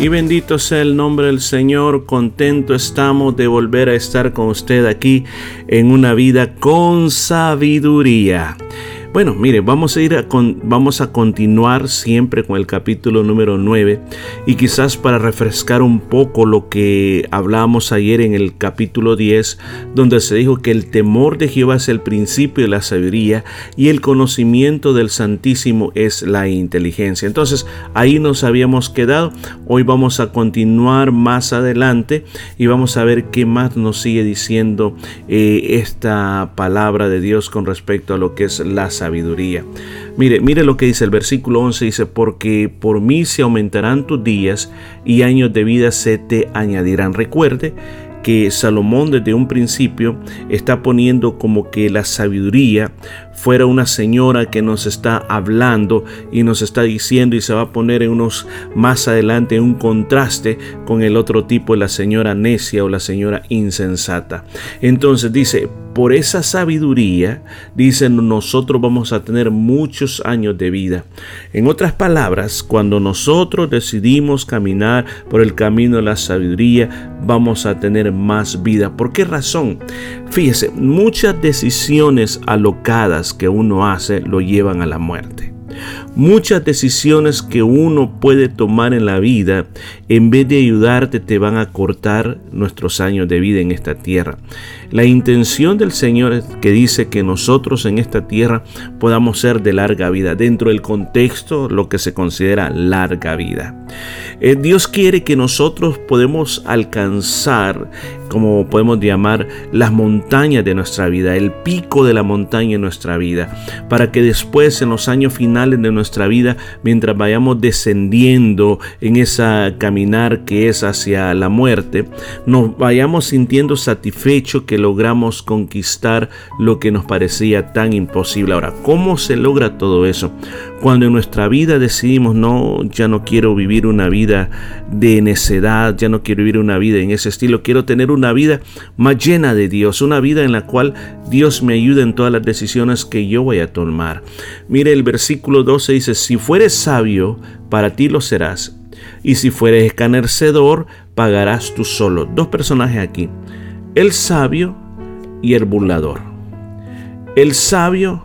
Y bendito sea el nombre del Señor, contento estamos de volver a estar con usted aquí en una vida con sabiduría. Bueno, mire, vamos a ir a vamos a continuar siempre con el capítulo número 9 y quizás para refrescar un poco lo que hablábamos ayer en el capítulo 10, donde se dijo que el temor de Jehová es el principio de la sabiduría y el conocimiento del Santísimo es la inteligencia. Entonces, ahí nos habíamos quedado. Hoy vamos a continuar más adelante y vamos a ver qué más nos sigue diciendo eh, esta palabra de Dios con respecto a lo que es la sabiduría sabiduría. Mire, mire lo que dice el versículo 11, dice, porque por mí se aumentarán tus días y años de vida se te añadirán. Recuerde que Salomón desde un principio está poniendo como que la sabiduría fuera una señora que nos está hablando y nos está diciendo y se va a poner en unos más adelante un contraste con el otro tipo, la señora necia o la señora insensata. Entonces dice, por esa sabiduría, dicen, nosotros vamos a tener años de vida. En otras palabras, cuando nosotros decidimos caminar por el camino de la sabiduría, vamos a tener más vida. ¿Por qué razón? Fíjese, muchas decisiones alocadas que uno hace lo llevan a la muerte. Muchas decisiones que uno puede tomar en la vida, en vez de ayudarte, te van a cortar nuestros años de vida en esta tierra. La intención del Señor es que dice que nosotros en esta tierra podamos ser de larga vida, dentro del contexto lo que se considera larga vida. Eh, Dios quiere que nosotros podemos alcanzar, como podemos llamar, las montañas de nuestra vida, el pico de la montaña en nuestra vida, para que después en los años finales de nuestra vida, mientras vayamos descendiendo en esa caminar que es hacia la muerte, nos vayamos sintiendo satisfechos que logramos conquistar lo que nos parecía tan imposible. Ahora, ¿cómo se logra todo eso? Cuando en nuestra vida decidimos, no, ya no quiero vivir una vida de necedad, ya no quiero vivir una vida en ese estilo, quiero tener una vida más llena de Dios, una vida en la cual Dios me ayude en todas las decisiones que yo voy a tomar. Mire, el versículo 12 dice, si fueres sabio, para ti lo serás, y si fueres escarnecedor, pagarás tú solo. Dos personajes aquí, el sabio y el burlador. El sabio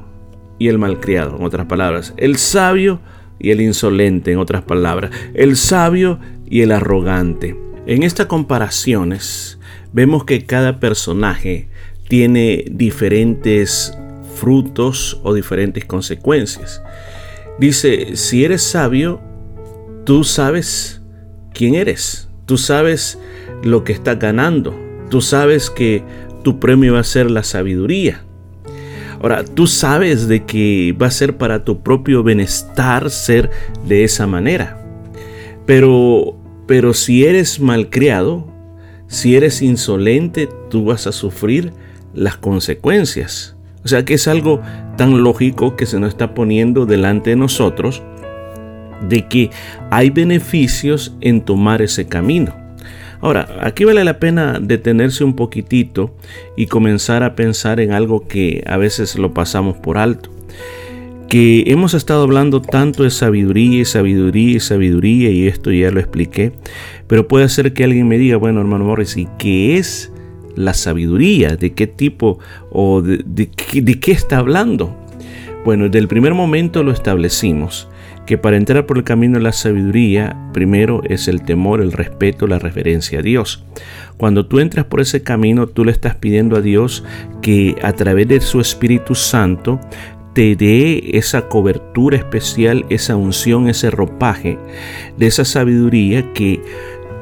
y el malcriado, en otras palabras. El sabio y el insolente, en otras palabras. El sabio y el arrogante. En estas comparaciones vemos que cada personaje tiene diferentes frutos o diferentes consecuencias. Dice, si eres sabio, tú sabes quién eres, tú sabes lo que estás ganando, tú sabes que tu premio va a ser la sabiduría. Ahora, tú sabes de que va a ser para tu propio bienestar ser de esa manera. Pero, pero si eres malcriado, si eres insolente, tú vas a sufrir las consecuencias. O sea que es algo tan lógico que se nos está poniendo delante de nosotros de que hay beneficios en tomar ese camino. Ahora, aquí vale la pena detenerse un poquitito y comenzar a pensar en algo que a veces lo pasamos por alto. Que hemos estado hablando tanto de sabiduría y sabiduría y sabiduría y esto ya lo expliqué, pero puede ser que alguien me diga, bueno hermano Morris, ¿y qué es la sabiduría? ¿De qué tipo o de, qué está hablando? Bueno, desde el primer momento lo establecimos que para entrar por el camino de la sabiduría, primero es el temor, el respeto, la reverencia a Dios. Cuando tú entras por ese camino, tú le estás pidiendo a Dios que a través de su Espíritu Santo te dé esa cobertura especial, esa unción, ese ropaje de esa sabiduría que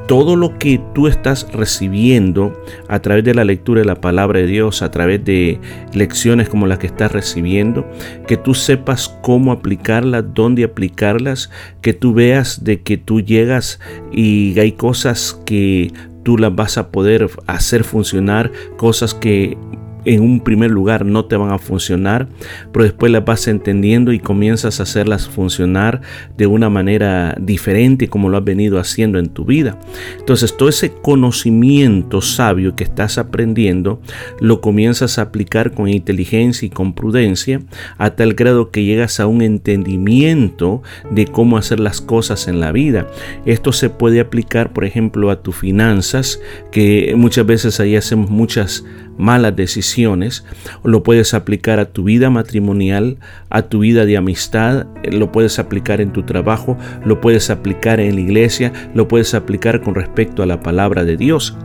todo lo que tú estás recibiendo a través de la lectura de la palabra de Dios, a través de lecciones como las que estás recibiendo, que tú sepas cómo aplicarlas, dónde aplicarlas, que tú veas de que tú llegas y hay cosas que tú las vas a poder hacer funcionar, cosas que en un primer lugar no te van a funcionar, pero después las vas entendiendo y comienzas a hacerlas funcionar de una manera diferente como lo has venido haciendo en tu vida. Entonces todo ese conocimiento sabio que estás aprendiendo lo comienzas a aplicar con inteligencia y con prudencia a tal grado que llegas a un entendimiento de cómo hacer las cosas en la vida. Esto se puede aplicar por ejemplo a tus finanzas que muchas veces ahí hacemos muchas malas decisiones, lo puedes aplicar a tu vida matrimonial, a tu vida de amistad, lo puedes aplicar en tu trabajo, lo puedes aplicar en la iglesia, lo puedes aplicar con respecto a la palabra de Dios.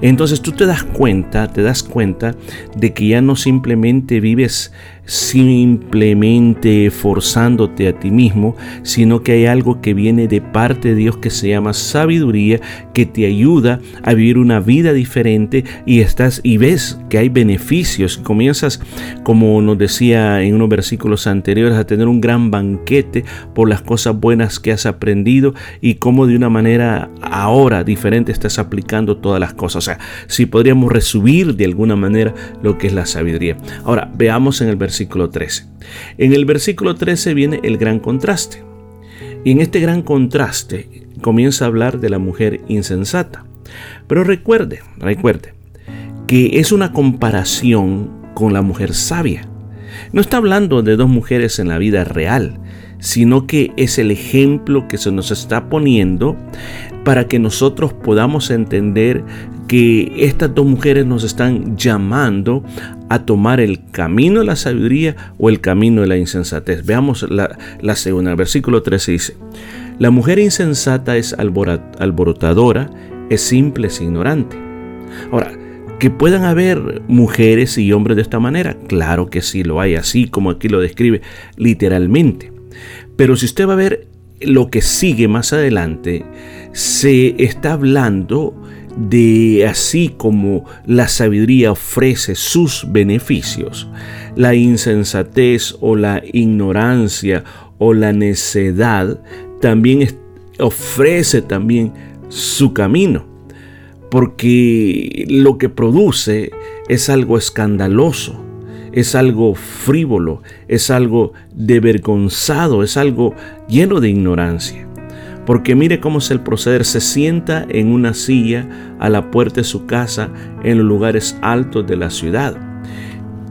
Entonces tú te das cuenta, te das cuenta de que ya no simplemente vives simplemente forzándote a ti mismo, sino que hay algo que viene de parte de Dios que se llama sabiduría, que te ayuda a vivir una vida diferente y estás y ves que hay beneficios. Comienzas, como nos decía en unos versículos anteriores, a tener un gran banquete por las cosas buenas que has aprendido y cómo de una manera ahora diferente estás aplicando todas las cosas. O sea, si podríamos resumir de alguna manera lo que es la sabiduría. Ahora, veamos en el versículo versículo 13. En el versículo 13 viene el gran contraste. Y en este gran contraste comienza a hablar de la mujer insensata. Pero recuerde, recuerde, que es una comparación con la mujer sabia. No está hablando de dos mujeres en la vida real, sino que es el ejemplo que se nos está poniendo para que nosotros podamos entender que estas dos mujeres nos están llamando a tomar el camino de la sabiduría o el camino de la insensatez. Veamos la, segunda, el versículo 13 dice, la mujer insensata es alborotadora, es simple, es ignorante. Ahora, que puedan haber mujeres y hombres de esta manera, claro que sí lo hay, así como aquí lo describe literalmente. Pero si usted va a ver lo que sigue más adelante, se está hablando de así como la sabiduría ofrece sus beneficios, la insensatez o la ignorancia o la necedad también ofrece también su camino, porque lo que produce es algo escandaloso, es algo frívolo, es algo devergonzado, es algo lleno de ignorancia. Porque mire cómo es el proceder. Se sienta en una silla a la puerta de su casa en los lugares altos de la ciudad.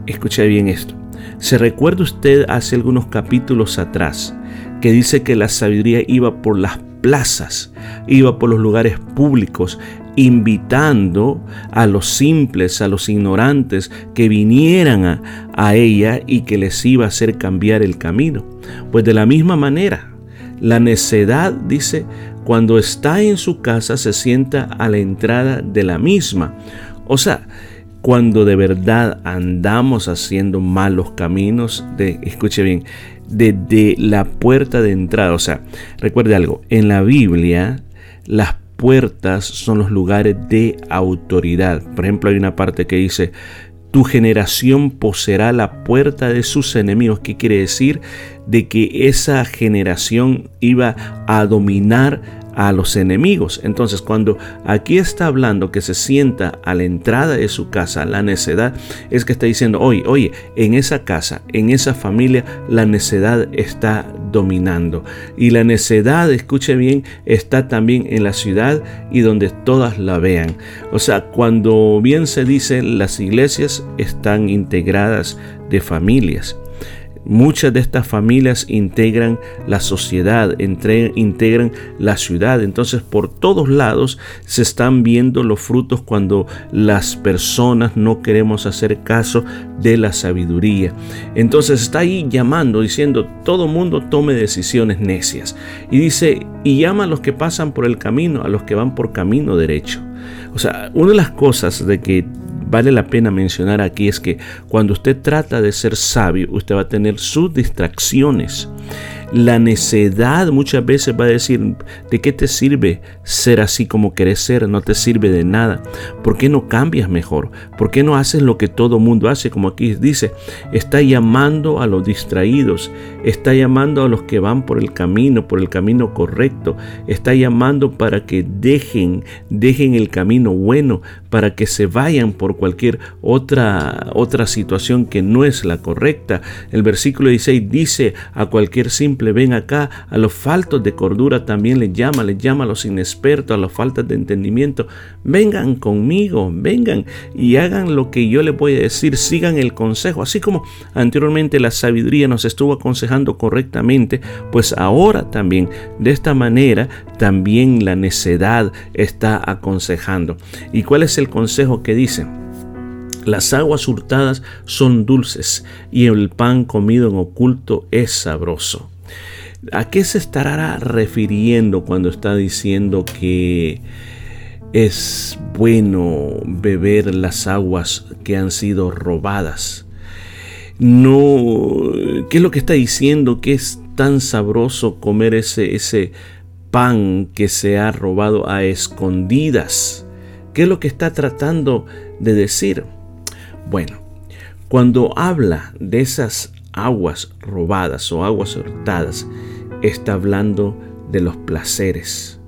Escuche bien esto. ¿Se recuerda usted hace algunos capítulos atrás que dice que la sabiduría iba por las plazas, iba por los lugares públicos, invitando a los simples, a los ignorantes, que vinieran a, ella y que les iba a hacer cambiar el camino. Pues de la misma manera, la necedad, dice, cuando está en su casa se sienta a la entrada de la misma. O sea, cuando de verdad andamos haciendo malos caminos, de, escuche bien, desde la puerta de entrada. O sea, recuerde algo, en la Biblia las puertas son los lugares de autoridad. Por ejemplo, hay una parte que dice, tu generación poseerá la puerta de sus enemigos. ¿Qué quiere decir? De que esa generación iba a dominar a los enemigos. Entonces, cuando aquí está hablando que se sienta a la entrada de su casa la necedad, es que está diciendo, oye, oye, en esa casa, en esa familia, la necedad está dominando. Y la necedad, escuche bien, está también en la ciudad y donde todas la vean. O sea, cuando bien se dice, las iglesias están integradas de familias. Muchas de estas familias integran la sociedad, integran la ciudad. Entonces por todos lados se están viendo los frutos cuando las personas no queremos hacer caso de la sabiduría. Entonces está ahí llamando, diciendo, todo mundo tome decisiones necias. Y dice, y llama a los que pasan por el camino, a los que van por camino derecho. O sea, una de las cosas de que vale la pena mencionar aquí es que cuando usted trata de ser sabio, usted va a tener sus distracciones. La necedad muchas veces va a decir, ¿de qué te sirve ser así como querés ser? No te sirve de nada. ¿Por qué no cambias mejor? ¿Por qué no haces lo que todo mundo hace? Como aquí dice, está llamando a los distraídos, está llamando a los que van por el camino, por el camino correcto, está llamando para que dejen, dejen el camino bueno, para que se vayan por cualquier otra, otra situación que no es la correcta. El versículo 16 dice a cualquier simple, ven acá, a los faltos de cordura también les llama, les llama a los inexpertos, a los faltas de entendimiento, vengan conmigo, vengan y hagan lo que yo les voy a decir, sigan el consejo, así como anteriormente la sabiduría nos estuvo aconsejando correctamente, pues ahora también de esta manera también la necedad está aconsejando. ¿Y cuál es el consejo que dice? Las aguas hurtadas son dulces y el pan comido en oculto es sabroso. ¿A qué se estará refiriendo cuando está diciendo que es bueno beber las aguas que han sido robadas? No, ¿qué es lo que está diciendo? Que es tan sabroso comer ese, ese pan que se ha robado a escondidas. ¿Qué es lo que está tratando de decir? Bueno, cuando habla de esas aguas robadas o aguas hurtadas, está hablando de los placeres.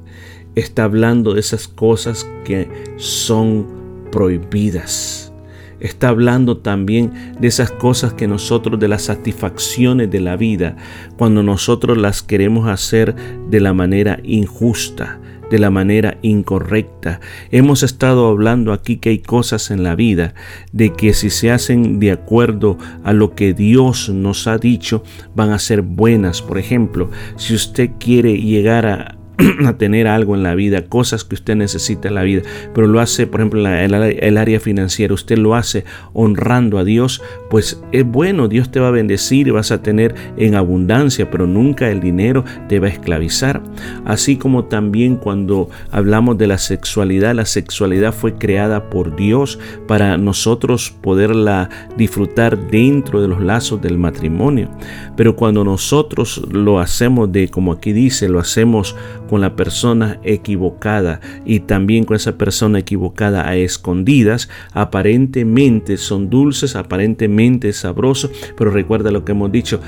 Está hablando de esas cosas que son prohibidas. Está hablando también de esas cosas que nosotros, de las satisfacciones de la vida, cuando nosotros las queremos hacer de la manera injusta, de la manera incorrecta. Hemos estado hablando aquí que hay cosas en la vida de que si se hacen de acuerdo a lo que Dios nos ha dicho, van a ser buenas. Por ejemplo, si usted quiere llegar a, a tener algo en la vida, cosas que usted necesita en la vida, pero lo hace, por ejemplo, en el, área financiera, usted lo hace honrando a Dios, pues es bueno, Dios te va a bendecir y vas a tener en abundancia, pero nunca el dinero te va a esclavizar. Así como también cuando hablamos de la sexualidad, la sexualidad fue creada por Dios para nosotros poderla disfrutar dentro de los lazos del matrimonio. Pero cuando nosotros lo hacemos de, como aquí dice, lo hacemos con la persona equivocada y también con esa persona equivocada a escondidas, aparentemente son dulces, aparentemente sabrosos, pero recuerda lo que hemos dicho,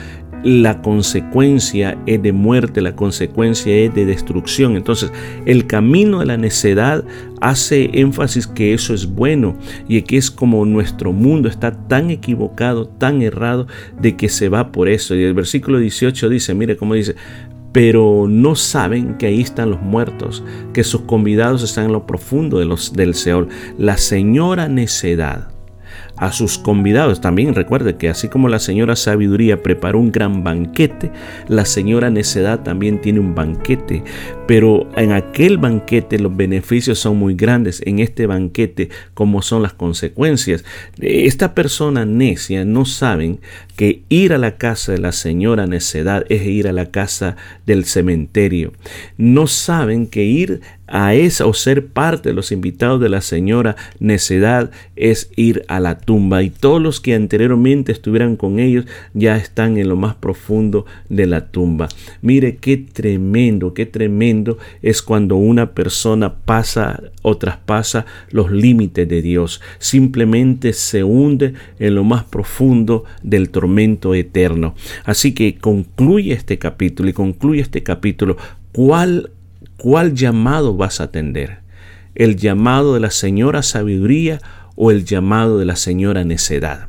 la consecuencia es de muerte, la consecuencia es de destrucción. Entonces, el camino de la necedad hace énfasis que eso es bueno y que es como nuestro mundo está tan equivocado, tan errado, de que se va por eso. Y el versículo 18 dice, mire cómo dice, pero no saben que ahí están los muertos, que sus convidados están en lo profundo del Seol. La señora necedad a sus convidados. También recuerde que así como la señora sabiduría preparó un gran banquete, la señora necedad también tiene un banquete. Pero en aquel banquete los beneficios son muy grandes. En este banquete, como son las consecuencias. Esta persona necia no saben que ir a la casa de la señora necedad es ir a la casa del cementerio. No saben que ir a esa o ser parte de los invitados de la señora necedad es ir a la tumba y todos los que anteriormente estuvieran con ellos ya están en lo más profundo de la tumba. Mire qué tremendo, qué tremendo es cuando una persona pasa o traspasa los límites de Dios, simplemente se hunde en lo más profundo del tormento eterno. Así que concluye este capítulo y concluye este capítulo cuál ¿Cuál llamado vas a atender? ¿El llamado de la señora sabiduría o el llamado de la señora necedad?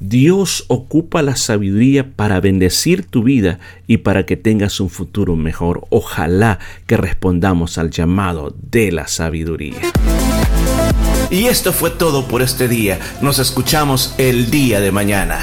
Dios ocupa la sabiduría para bendecir tu vida y para que tengas un futuro mejor. Ojalá que respondamos al llamado de la sabiduría. Y esto fue todo por este día. Nos escuchamos el día de mañana.